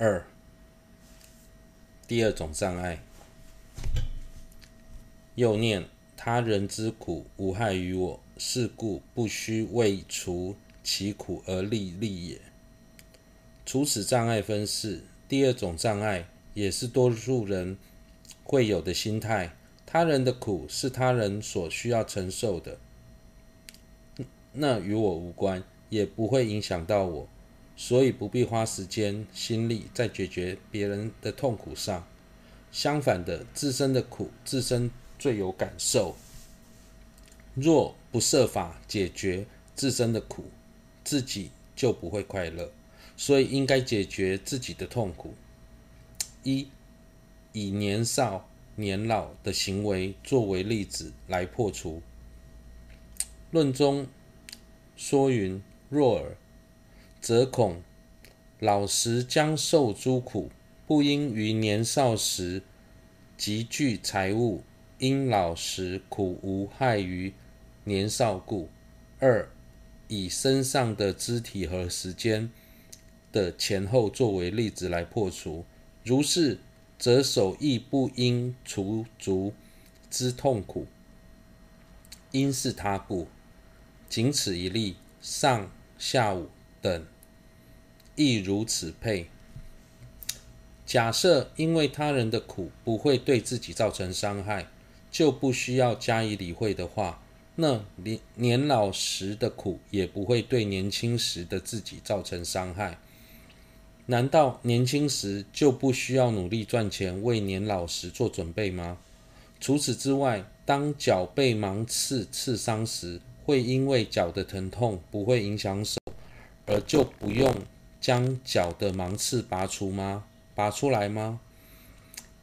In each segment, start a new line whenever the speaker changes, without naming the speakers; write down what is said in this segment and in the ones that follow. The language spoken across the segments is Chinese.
二，第二种障碍，又念他人之苦无害于我，是故不须为除其苦而立利也。除此障碍分四，第二种障碍也是多数人会有的心态：他人的苦是他人所需要承受的，那与我无关，也不会影响到我。所以不必花时间心力在解决别人的痛苦上。相反的，自身的苦，自身最有感受。若不设法解决自身的苦，自己就不会快乐。所以应该解决自己的痛苦。一，以年少年老的行为作为例子来破除。论中说云：若尔。则恐老时将受诸苦，不应于年少时积聚财物，因老时苦无害于年少故。二，以身上的肢体和时间的前后作为例子来破除。如是，则手亦不应除足之痛苦，因是他故。仅此一例，上下午。等亦如此配。假设因为他人的苦不会对自己造成伤害，就不需要加以理会的话，那年年老时的苦也不会对年轻时的自己造成伤害。难道年轻时就不需要努力赚钱，为年老时做准备吗？除此之外，当脚被芒刺刺伤时，会因为脚的疼痛不会影响手。而就不用将脚的芒刺拔除吗？拔出来吗？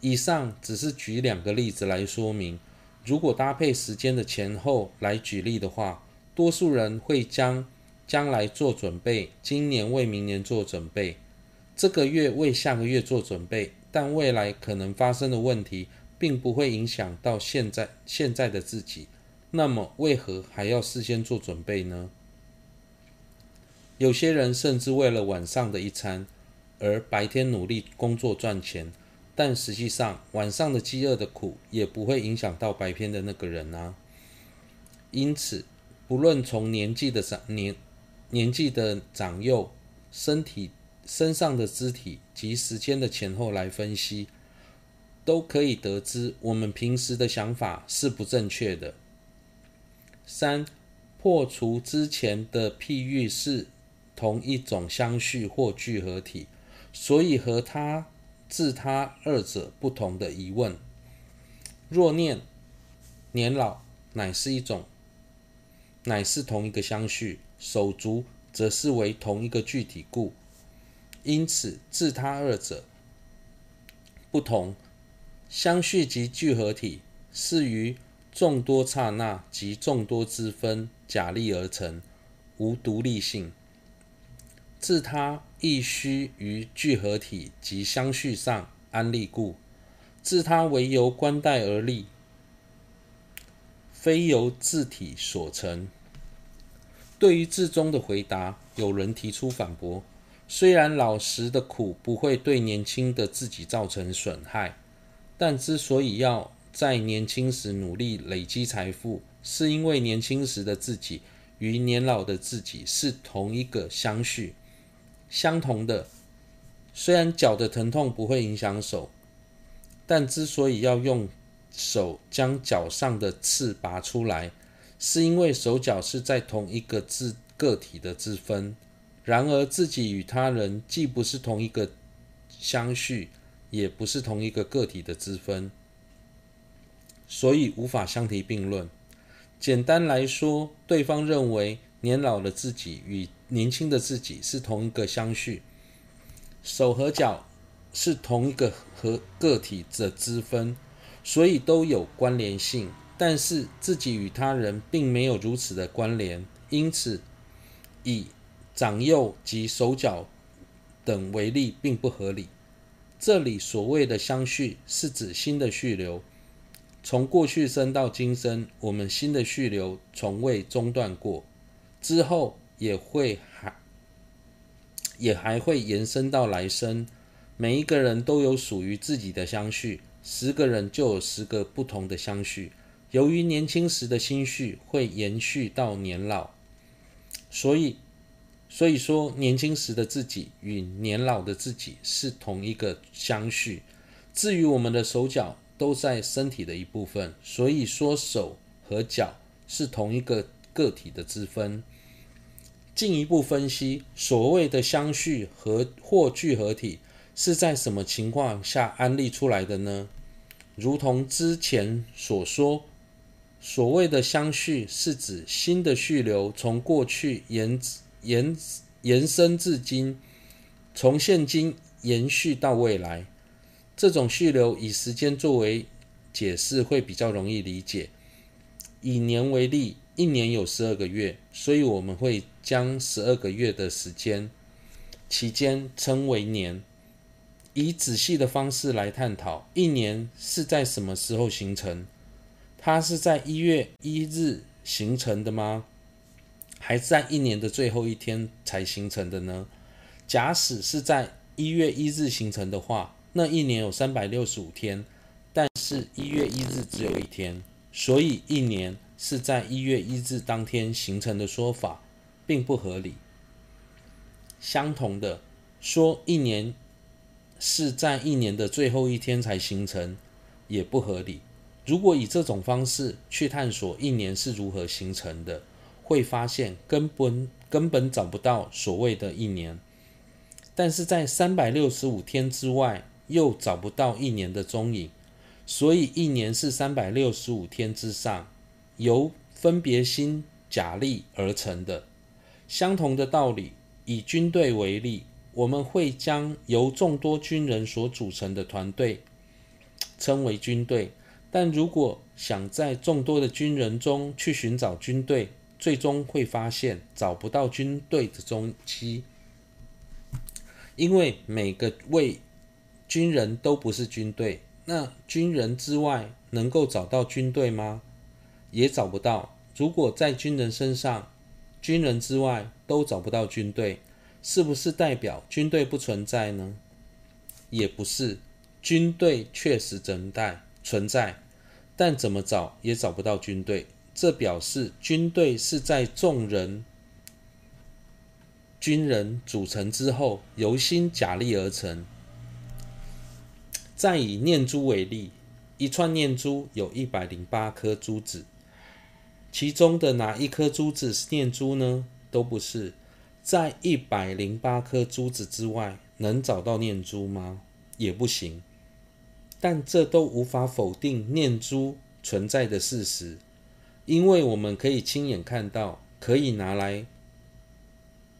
以上只是举两个例子来说明。如果搭配时间的前后来举例的话，多数人会将将来做准备，今年为明年做准备，这个月为下个月做准备，但未来可能发生的问题，并不会影响到现在现在的自己。那么，为何还要事先做准备呢？有些人甚至为了晚上的一餐，而白天努力工作赚钱，但实际上晚上的饥饿的苦也不会影响到白天的那个人啊。因此，不论从年纪的长年年纪的长幼、身体身上的肢体及时间的前后来分析，都可以得知我们平时的想法是不正确的。三、破除之前的譬喻是。同一种相续或聚合体，所以和他、自他二者不同的疑问。若念年老乃是一种，乃是同一个相续，手足则是为同一个具体故，因此自他二者不同。相续及聚合体是于众多刹那及众多之分假立而成，无独立性。自他亦须于聚合体及相续上安立故，自他唯由观待而立，非由自体所成。对于自中的回答，有人提出反驳：虽然老时的苦不会对年轻的自己造成损害，但之所以要在年轻时努力累积财富，是因为年轻时的自己与年老的自己是同一个相续。相同的，虽然脚的疼痛不会影响手，但之所以要用手将脚上的刺拔出来，是因为手脚是在同一个自个体的之分。然而，自己与他人既不是同一个相续，也不是同一个个体的之分，所以无法相提并论。简单来说，对方认为年老的自己与年轻的自己是同一个相续，手和脚是同一个和个体的之分，所以都有关联性。但是自己与他人并没有如此的关联，因此以长幼及手脚等为例并不合理。这里所谓的相续，是指心的续流，从过去生到今生，我们心的续流从未中断过，之后。也会还也还会延伸到来生，每一个人都有属于自己的相续，十个人就有十个不同的相续。由于年轻时的心绪会延续到年老，所以，所以说年轻时的自己与年老的自己是同一个相续。至于我们的手脚都在身体的一部分，所以说手和脚是同一个个体的之分。进一步分析，所谓的相续和或聚合体。是在什么情况下安立出来的呢？如同之前所说，所谓的相续是指新的续流从过去延延延伸至今，从现今延续到未来。这种续流以时间作为解释会比较容易理解。以年为例，一年有十二个月，所以我们会将十二个月的时间期间称为年。以仔细的方式来探讨，一年是在什么时候形成？它是在一月一日形成的吗？还是在一年的最后一天才形成的呢？假使是在一月一日形成的话，那一年有三百六十五天，但是一月一日只有一天，所以一年是在一月一日当天形成的说法并不合理。相同的，说一年。是在一年的最后一天才形成，也不合理。如果以这种方式去探索一年是如何形成的，会发现根本根本找不到所谓的一年。但是在三百六十五天之外，又找不到一年的踪影，所以一年是三百六十五天之上，由分别心假立而成的。相同的道理，以军队为例。我们会将由众多军人所组成的团队称为军队，但如果想在众多的军人中去寻找军队，最终会发现找不到军队的踪迹，因为每个位军人都不是军队。那军人之外能够找到军队吗？也找不到。如果在军人身上，军人之外都找不到军队。是不是代表军队不存在呢？也不是，军队确实存在存在，但怎么找也找不到军队。这表示军队是在众人军人组成之后，由心假立而成。再以念珠为例，一串念珠有一百零八颗珠子，其中的哪一颗珠子是念珠呢？都不是。在一百零八颗珠子之外，能找到念珠吗？也不行。但这都无法否定念珠存在的事实，因为我们可以亲眼看到，可以拿来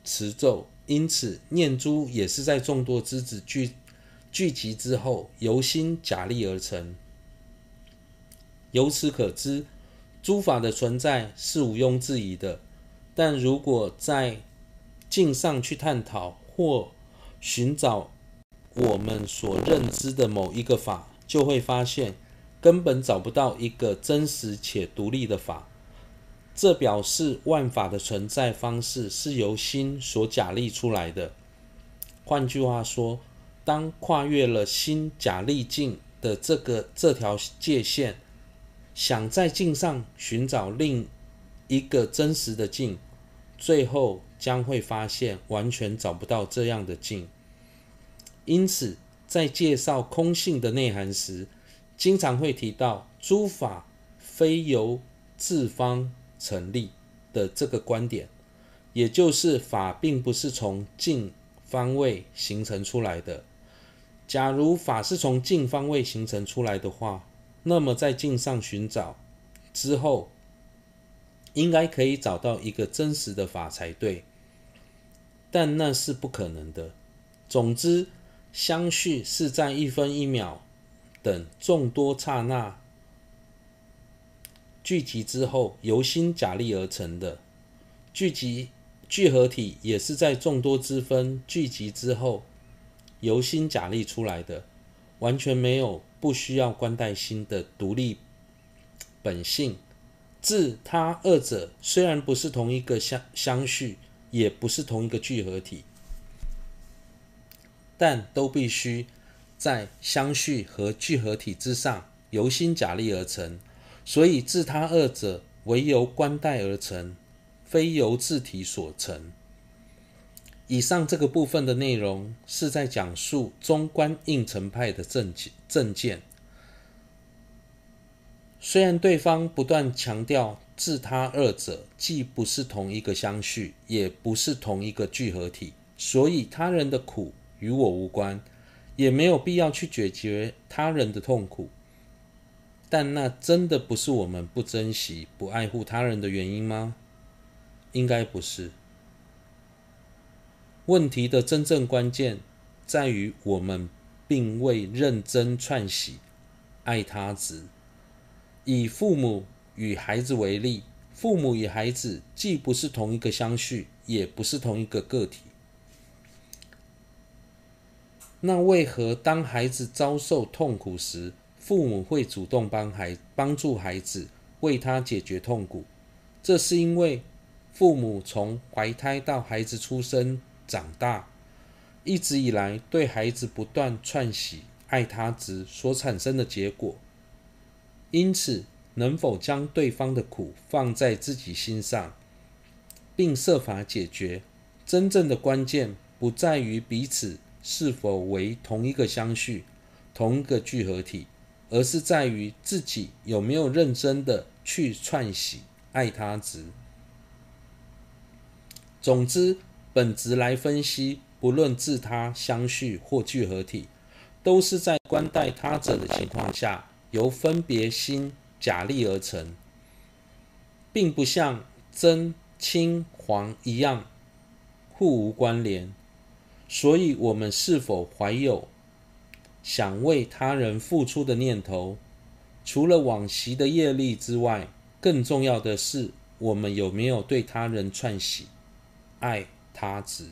持咒。因此，念珠也是在众多之子聚聚集之后，由心假立而成。由此可知，诸法的存在是毋庸置疑的。但如果在径上去探讨或寻找我们所认知的某一个法，就会发现根本找不到一个真实且独立的法。这表示万法的存在方式是由心所假立出来的。换句话说，当跨越了心假立境的这个这条界限，想在镜上寻找另一个真实的镜，最后。将会发现完全找不到这样的镜，因此在介绍空性的内涵时，经常会提到诸法非由自方成立的这个观点，也就是法并不是从境方位形成出来的。假如法是从境方位形成出来的话，那么在镜上寻找之后，应该可以找到一个真实的法才对。但那是不可能的。总之，相续是在一分一秒等众多刹那聚集之后，由心假立而成的。聚集聚合体也是在众多之分聚集之后，由心假立出来的，完全没有不需要观待心的独立本性。自他二者虽然不是同一个相相续。也不是同一个聚合体，但都必须在相续和聚合体之上，由心假立而成，所以自他二者唯由观待而成，非由自体所成。以上这个部分的内容是在讲述中观应成派的正正见。虽然对方不断强调自他二者既不是同一个相续，也不是同一个聚合体，所以他人的苦与我无关，也没有必要去解决他人的痛苦。但那真的不是我们不珍惜、不爱护他人的原因吗？应该不是。问题的真正关键在于我们并未认真串习爱他值。以父母与孩子为例，父母与孩子既不是同一个相续，也不是同一个个体。那为何当孩子遭受痛苦时，父母会主动帮孩帮助孩子，为他解决痛苦？这是因为父母从怀胎到孩子出生长大，一直以来对孩子不断串喜爱他执所产生的结果。因此，能否将对方的苦放在自己心上，并设法解决，真正的关键不在于彼此是否为同一个相续、同一个聚合体，而是在于自己有没有认真的去串喜爱他执。总之，本质来分析，不论自他相续或聚合体，都是在观待他者的情况下。由分别心假立而成，并不像真、青、黄一样互无关联。所以，我们是否怀有想为他人付出的念头，除了往昔的业力之外，更重要的是，我们有没有对他人串喜爱他只。